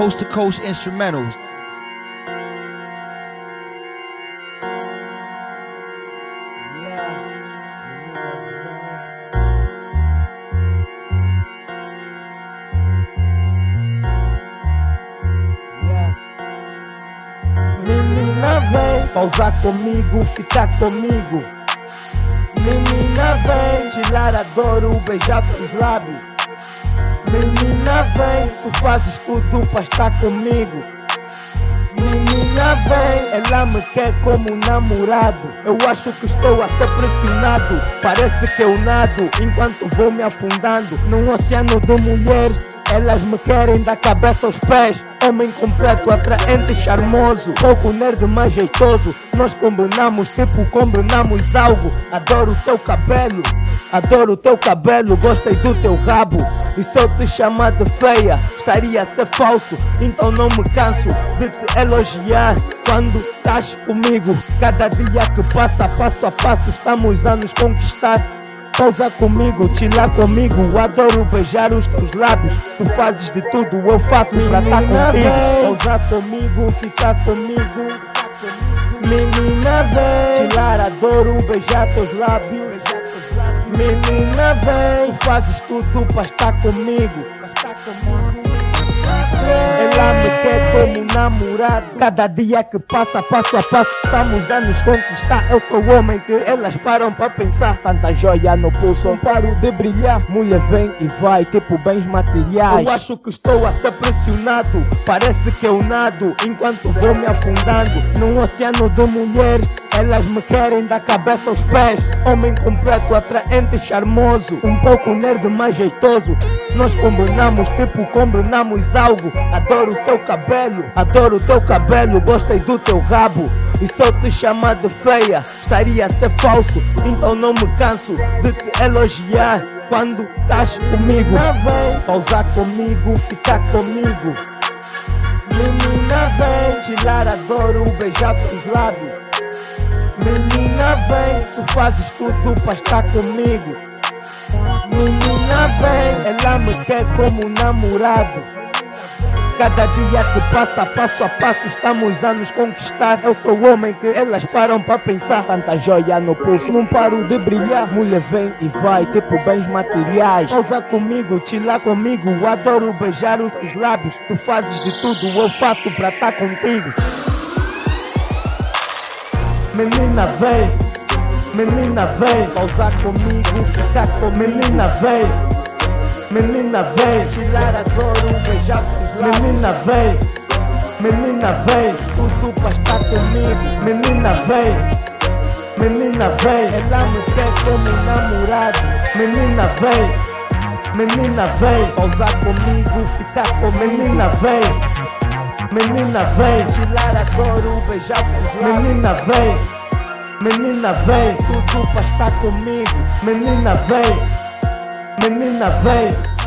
coast to coast instrumentals. Pausar comigo, ficar comigo. Menina vem tirar a dor, o beijar teus lábios. Menina vem, tu fazes tudo pra estar comigo. Menina vem, ela me quer como namorado. Eu acho que estou a ser pressionado. Parece que eu nado enquanto vou me afundando num oceano de mulheres. Elas me querem da cabeça aos pés. Homem completo, atraente, charmoso. Pouco nerd, mas jeitoso. Nós combinamos, tipo, combinamos algo. Adoro o teu cabelo. Adoro o teu cabelo, gostei do teu rabo. E se eu te chamar de feia, estaria a ser falso. Então não me canso de te elogiar quando estás comigo. Cada dia que passa, passo a passo, estamos a nos conquistar. Pausa comigo, chila comigo. Adoro beijar os teus lábios. Tu fazes de tudo, eu faço pra estar contigo. Pausa comigo, ficar comigo. Menina vem, chilar, adoro beijar teus lábios. Menina vem, tu fazes tudo pra estar comigo. Ela me quer como namorado. Cada dia que passa, passo a passo, estamos a nos conquistar. Eu sou o homem que elas param pra pensar. Tanta joia no pulso, não paro de brilhar. Mulher vem e vai, tipo bens materiais. Eu acho que estou a ser pressionado. Parece que eu nado enquanto vou me afundando num oceano de mulheres. Elas me querem da cabeça aos pés. Homem completo, atraente e charmoso. Um pouco nerd, mas jeitoso. Nós combinamos, tipo, combinamos algo. Adoro o teu cabelo, adoro o teu cabelo. Gostei do teu rabo. E se eu te chamar de feia, estaria a ser falso. Então não me canso de te elogiar quando estás comigo. Pausar comigo, ficar comigo. Menina vem, chilar, adoro beijar teus lábios. Menina vem, tu fazes tudo pra estar comigo. Menina vem, ela me quer como namorado. Cada dia que passa, passo a passo, estamos a nos conquistar. Eu sou o homem que elas param pra pensar. Tanta joia no pulso, não paro de brilhar. Mulher vem e vai, tipo bens materiais. Pausa comigo, chila comigo. Adoro beijar os teus lábios. Tu fazes de tudo, eu faço pra estar contigo. Menina vem, menina vem, pausar comigo, ficar com menina vem, menina vem, tirar adoro, beijar os lábios. Menina vem, menina vem, tudo pra estar comigo. Menina vem, menina vem, ela me quer como namorado. Menina vem, menina vem, pausar comigo, ficar com menina vem. Menina vem, tirar adoro, beijar os lábios. Menina vem, menina vem, tudo pra estar comigo. Menina vem, menina vem.